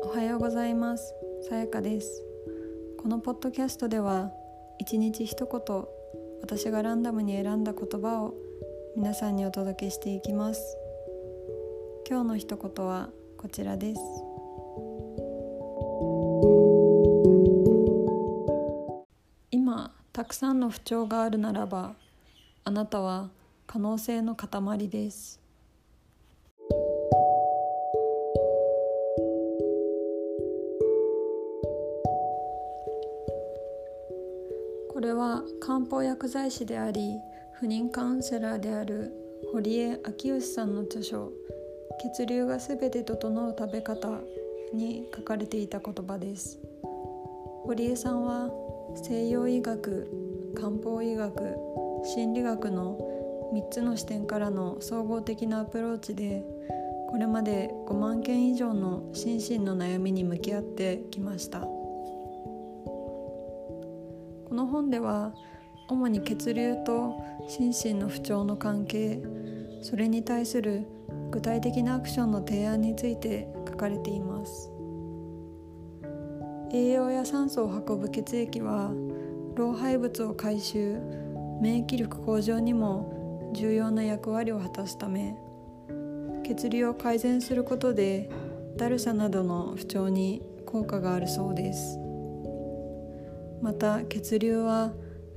おはようございます。さやかです。このポッドキャストでは一日一言私がランダムに選んだ言葉を皆さんにお届けしていきます。今日の一言はこちらです。今たくさんの不調があるならばあなたは可能性の塊です。これは漢方薬剤師であり不妊カウンセラーである堀江昭義さんの著書「血流がすべて整う食べ方」に書かれていた言葉です。堀江さんは西洋医学漢方医学心理学の3つの視点からの総合的なアプローチでこれまで5万件以上の心身の悩みに向き合ってきました。この本では主に血流と心身の不調の関係それに対する具体的なアクションの提案について書かれています。栄養や酸素を運ぶ血液は老廃物を回収免疫力向上にも重要な役割を果たすため血流を改善することでだるさなどの不調に効果があるそうです。また血流は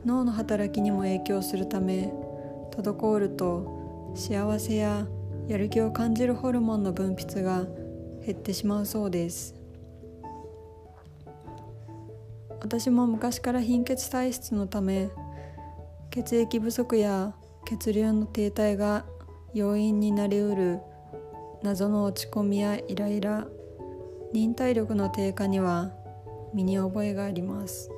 脳の働きにも影響するため滞ると幸せややる気を感じるホルモンの分泌が減ってしまうそうです。私も昔から貧血体質のため血液不足や血流の停滞が要因になりうる謎の落ち込みやイライラ忍耐力の低下には身に覚えがあります。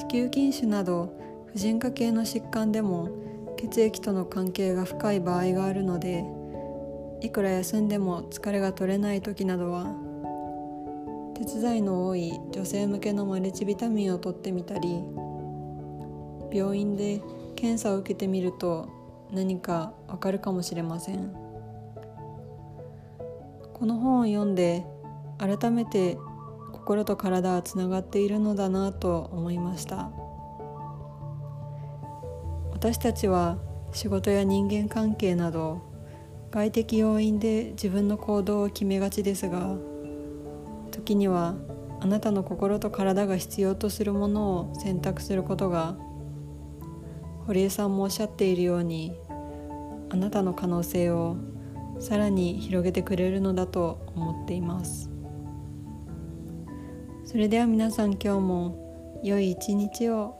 子宮筋腫など婦人科系の疾患でも血液との関係が深い場合があるのでいくら休んでも疲れが取れない時などは鉄剤の多い女性向けのマルチビタミンを取ってみたり病院で検査を受けてみると何かわかるかもしれません。この本を読んで改めて心と体はつながっているのだなと思いました。私たちは仕事や人間関係など外的要因で自分の行動を決めがちですが時にはあなたの心と体が必要とするものを選択することが堀江さんもおっしゃっているようにあなたの可能性をさらに広げてくれるのだと思っています。それでは皆さん今日も良い一日を。